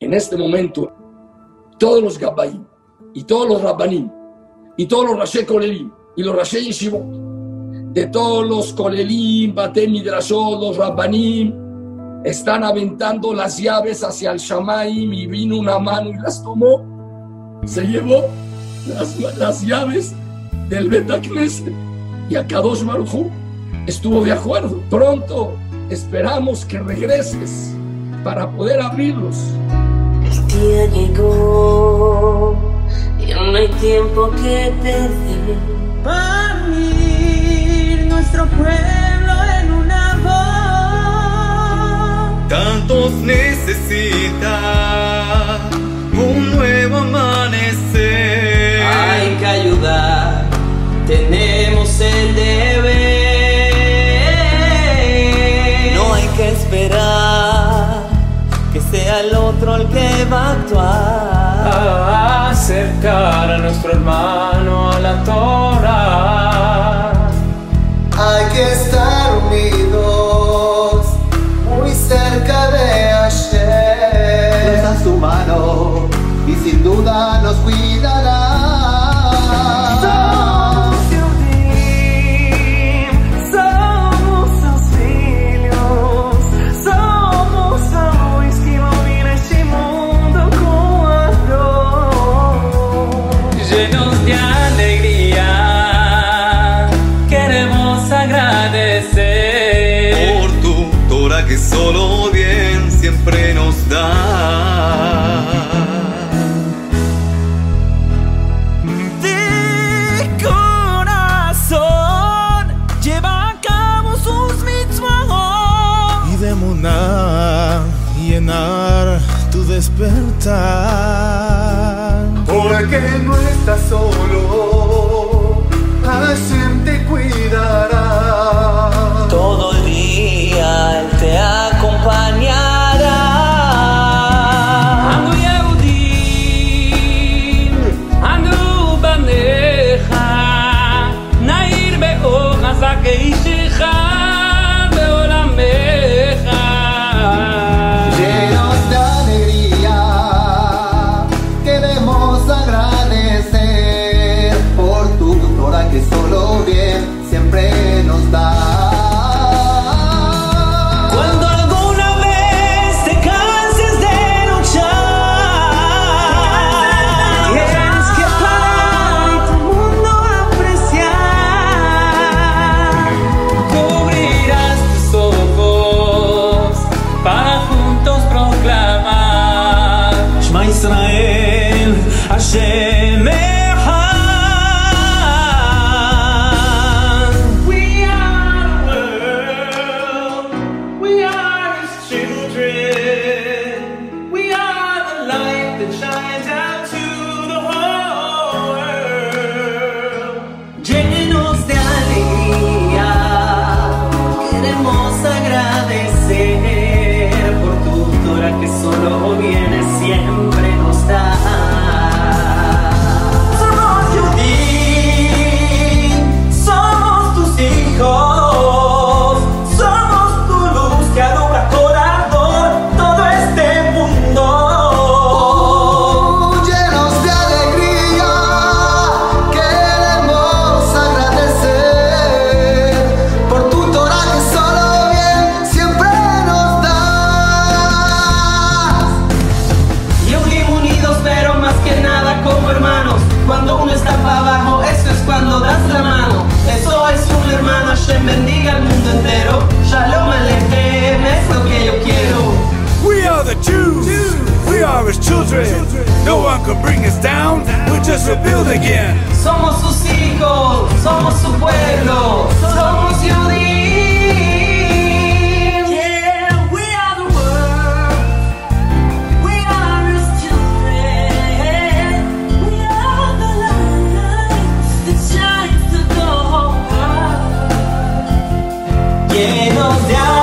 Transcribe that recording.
en este momento todos los Gabbaim y todos los Rabbanim y todos los Rashi Kolelim y los Rashi Yeshivot de todos los Kolelim, Batem Midrashot, los Rabbanim están aventando las llaves hacia el Shamaim y vino una mano y las tomó, se llevó las, las llaves del Betacneset y a Kadosh Baruj estuvo de acuerdo. Pronto esperamos que regreses para poder abrirlos. Día llegó y no hay tiempo que te dé para unir nuestro pueblo en una voz. Tantos necesitan un nuevo amanecer. Actuar. A acercar a nuestro hermano a la Torah. Hay que estar solo bien siempre nos da. De corazón lleva a cabo sus mitzvot. y de Muná llenar tu despertar. Porque no estás solo, Hashem te cuidará. sunshine. was rebuilt again. Somos sus hijos, somos su pueblo, somos judíos. down.